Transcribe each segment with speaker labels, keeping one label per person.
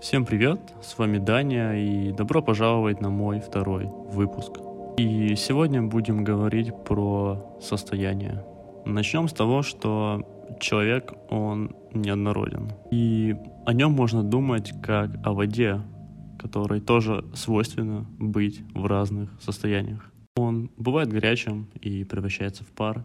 Speaker 1: Всем привет, с вами Даня и добро пожаловать на мой второй выпуск. И сегодня будем говорить про состояние. Начнем с того, что человек, он неоднороден. И о нем можно думать как о воде, которой тоже свойственно быть в разных состояниях. Он бывает горячим и превращается в пар,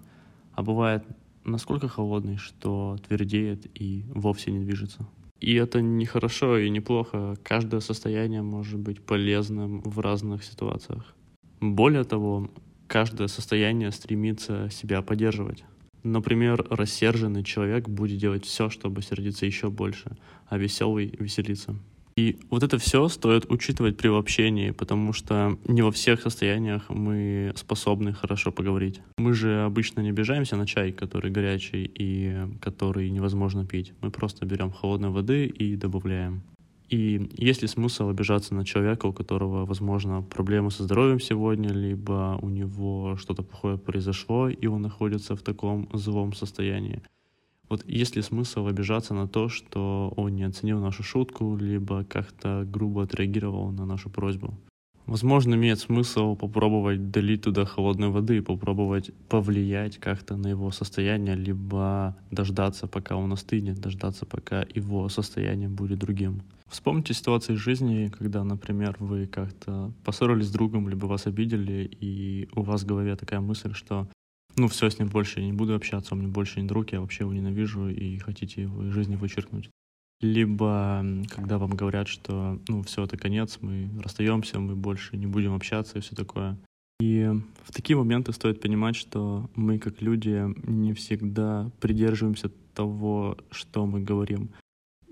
Speaker 1: а бывает насколько холодный, что твердеет и вовсе не движется. И это не хорошо и не плохо. Каждое состояние может быть полезным в разных ситуациях. Более того, каждое состояние стремится себя поддерживать. Например, рассерженный человек будет делать все, чтобы сердиться еще больше, а веселый веселиться. И вот это все стоит учитывать при общении, потому что не во всех состояниях мы способны хорошо поговорить. Мы же обычно не обижаемся на чай, который горячий и который невозможно пить. Мы просто берем холодной воды и добавляем. И есть ли смысл обижаться на человека, у которого, возможно, проблемы со здоровьем сегодня, либо у него что-то плохое произошло, и он находится в таком злом состоянии? Вот есть ли смысл обижаться на то, что он не оценил нашу шутку, либо как-то грубо отреагировал на нашу просьбу? Возможно, имеет смысл попробовать долить туда холодной воды и попробовать повлиять как-то на его состояние, либо дождаться, пока он остынет, дождаться, пока его состояние будет другим. Вспомните ситуации из жизни, когда, например, вы как-то поссорились с другом, либо вас обидели, и у вас в голове такая мысль, что ну все, с ним больше я не буду общаться, он мне больше не друг, я вообще его ненавижу и хотите его из жизни вычеркнуть. Либо когда вам говорят, что ну все, это конец, мы расстаемся, мы больше не будем общаться и все такое. И в такие моменты стоит понимать, что мы как люди не всегда придерживаемся того, что мы говорим.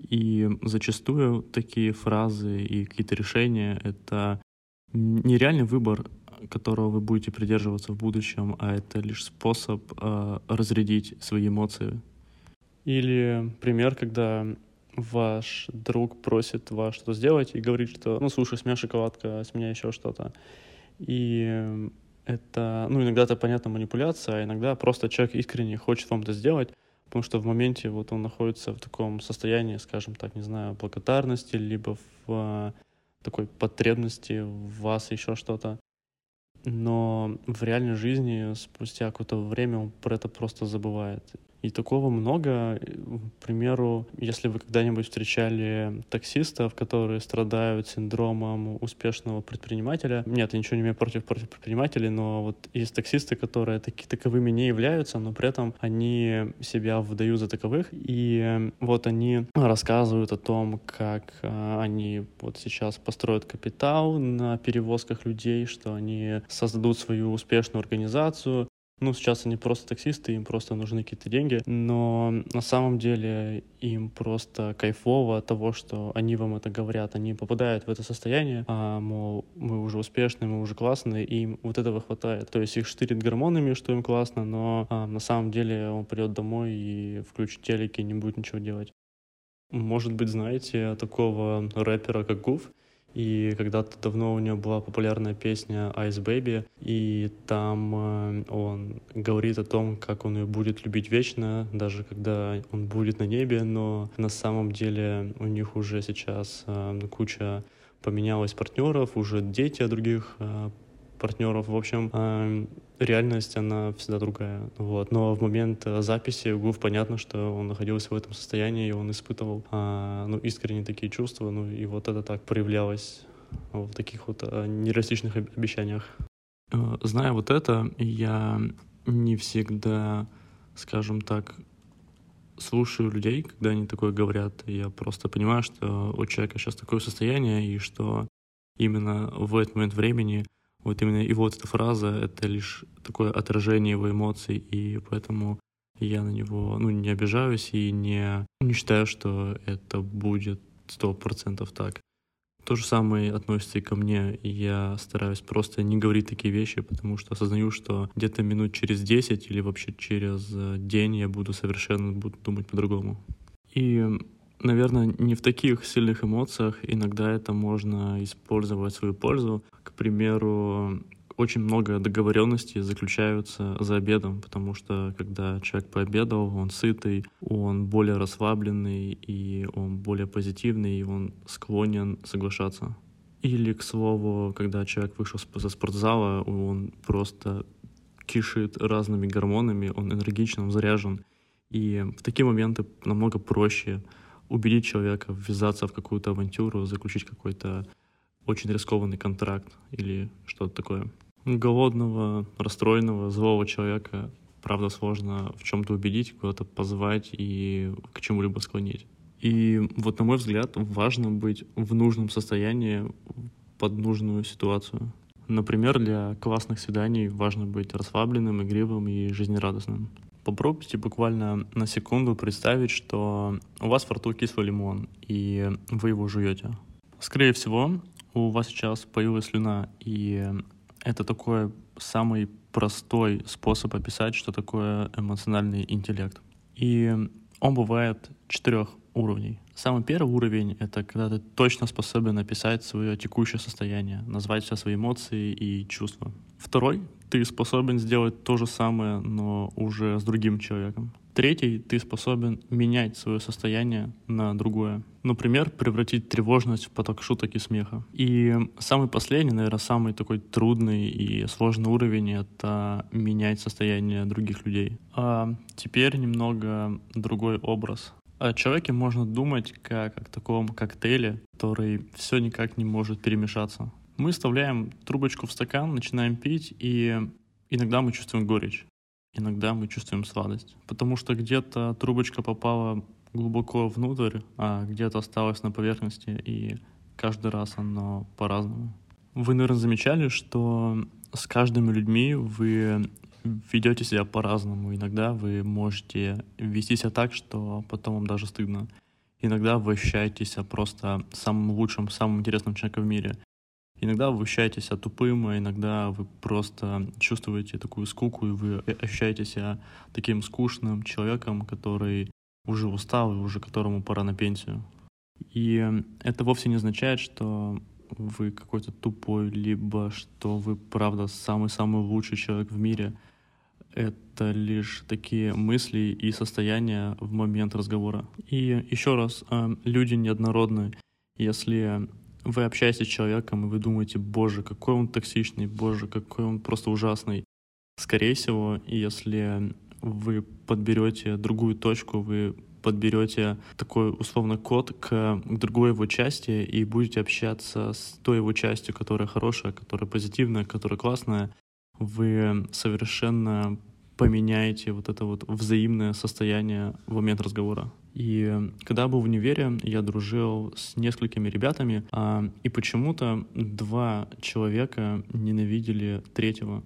Speaker 1: И зачастую такие фразы и какие-то решения — это нереальный выбор которого вы будете придерживаться в будущем, а это лишь способ э, разрядить свои эмоции. Или пример, когда ваш друг просит вас что-то сделать и говорит, что ну слушай, с меня шоколадка, с меня еще что-то. И это, ну, иногда это понятно манипуляция, а иногда просто человек искренне хочет вам это сделать, потому что в моменте вот он находится в таком состоянии, скажем так, не знаю, благодарности, либо в такой потребности в вас еще что-то но в реальной жизни спустя какое-то время он про это просто забывает. И такого много. К примеру, если вы когда-нибудь встречали таксистов, которые страдают синдромом успешного предпринимателя. Нет, я ничего не имею против, против предпринимателей, но вот есть таксисты, которые таки, таковыми не являются, но при этом они себя выдают за таковых. И вот они рассказывают о том, как а, они вот сейчас построят капитал на перевозках людей, что они создадут свою успешную организацию, ну, сейчас они просто таксисты, им просто нужны какие-то деньги, но на самом деле им просто кайфово от того, что они вам это говорят, они попадают в это состояние, а, мол, мы уже успешные, мы уже классные, и им вот этого хватает. То есть их штырит гормонами, что им классно, но а, на самом деле он придет домой и включит телек и не будет ничего делать. Может быть, знаете такого рэпера, как Гуф, и когда-то давно у него была популярная песня Ice Baby, и там э, он говорит о том, как он ее будет любить вечно, даже когда он будет на небе, но на самом деле у них уже сейчас э, куча поменялось партнеров, уже дети от других э, партнеров. В общем, э, реальность, она всегда другая. Вот. Но в момент э, записи Гуф понятно, что он находился в этом состоянии, и он испытывал а, ну, искренне такие чувства, ну и вот это так проявлялось в таких вот а, нереалистичных обещаниях. Э, зная вот это, я не всегда, скажем так, слушаю людей, когда они такое говорят. Я просто понимаю, что у человека сейчас такое состояние, и что именно в этот момент времени вот именно и вот эта фраза — это лишь такое отражение его эмоций, и поэтому я на него ну, не обижаюсь и не, не считаю, что это будет сто процентов так. То же самое относится и ко мне. Я стараюсь просто не говорить такие вещи, потому что осознаю, что где-то минут через 10 или вообще через день я буду совершенно буду думать по-другому. И наверное, не в таких сильных эмоциях. Иногда это можно использовать в свою пользу. К примеру, очень много договоренностей заключаются за обедом, потому что когда человек пообедал, он сытый, он более расслабленный, и он более позитивный, и он склонен соглашаться. Или, к слову, когда человек вышел со спортзала, он просто кишит разными гормонами, он энергичен, он заряжен. И в такие моменты намного проще убедить человека ввязаться в какую-то авантюру, заключить какой-то очень рискованный контракт или что-то такое. Голодного, расстроенного, злого человека, правда, сложно в чем-то убедить, куда-то позвать и к чему-либо склонить. И вот, на мой взгляд, важно быть в нужном состоянии под нужную ситуацию. Например, для классных свиданий важно быть расслабленным, игривым и жизнерадостным. Попробуйте буквально на секунду представить, что у вас во рту кислый лимон, и вы его жуете. Скорее всего, у вас сейчас появилась слюна, и это такой самый простой способ описать, что такое эмоциональный интеллект. И он бывает четырех уровней. Самый первый уровень — это когда ты точно способен описать свое текущее состояние, назвать все свои эмоции и чувства. Второй — ты способен сделать то же самое, но уже с другим человеком. Третий, ты способен менять свое состояние на другое. Например, превратить тревожность в поток шуток и смеха. И самый последний, наверное, самый такой трудный и сложный уровень — это менять состояние других людей. А теперь немного другой образ. О человеке можно думать как о таком коктейле, который все никак не может перемешаться. Мы вставляем трубочку в стакан, начинаем пить, и иногда мы чувствуем горечь иногда мы чувствуем сладость. Потому что где-то трубочка попала глубоко внутрь, а где-то осталась на поверхности, и каждый раз оно по-разному. Вы, наверное, замечали, что с каждыми людьми вы ведете себя по-разному. Иногда вы можете вести себя так, что потом вам даже стыдно. Иногда вы ощущаете себя просто самым лучшим, самым интересным человеком в мире. Иногда вы ощущаете себя тупым, а иногда вы просто чувствуете такую скуку, и вы ощущаете себя таким скучным человеком, который уже устал и уже которому пора на пенсию. И это вовсе не означает, что вы какой-то тупой, либо что вы, правда, самый-самый лучший человек в мире. Это лишь такие мысли и состояния в момент разговора. И еще раз, э, люди неоднородны. Если вы общаетесь с человеком, и вы думаете, боже, какой он токсичный, боже, какой он просто ужасный. Скорее всего, если вы подберете другую точку, вы подберете такой условно код к, к другой его части и будете общаться с той его частью, которая хорошая, которая позитивная, которая классная, вы совершенно поменяете вот это вот взаимное состояние в момент разговора. И когда был в универе, я дружил с несколькими ребятами, а, и почему-то два человека ненавидели третьего.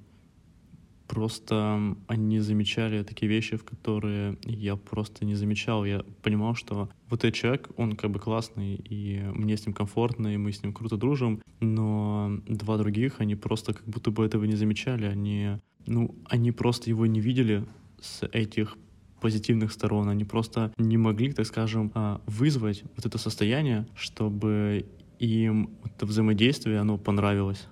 Speaker 1: Просто они замечали такие вещи, в которые я просто не замечал. Я понимал, что вот этот человек, он как бы классный, и мне с ним комфортно, и мы с ним круто дружим, но два других, они просто как будто бы этого не замечали. Они, ну, они просто его не видели с этих позитивных сторон, они просто не могли, так скажем, а, вызвать вот это состояние, чтобы им это взаимодействие, оно понравилось.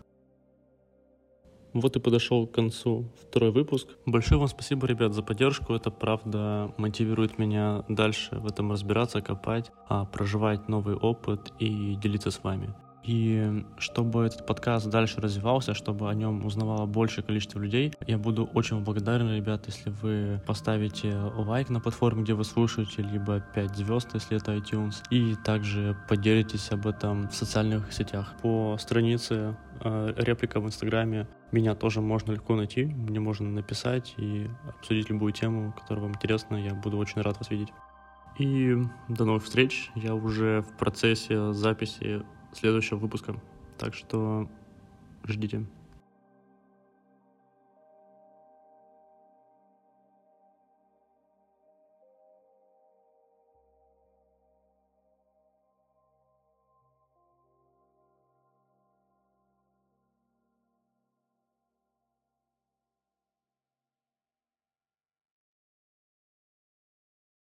Speaker 1: Вот и подошел к концу второй выпуск. Большое вам спасибо, ребят, за поддержку. Это правда мотивирует меня дальше в этом разбираться, копать, а, проживать новый опыт и делиться с вами. И чтобы этот подкаст дальше развивался, чтобы о нем узнавало большее количество людей, я буду очень благодарен, ребят, если вы поставите лайк на платформе, где вы слушаете, либо 5 звезд, если это iTunes, и также поделитесь об этом в социальных сетях. По странице реплика в Инстаграме меня тоже можно легко найти, мне можно написать и обсудить любую тему, которая вам интересна, я буду очень рад вас видеть. И до новых встреч. Я уже в процессе записи следующего выпуска. Так что ждите.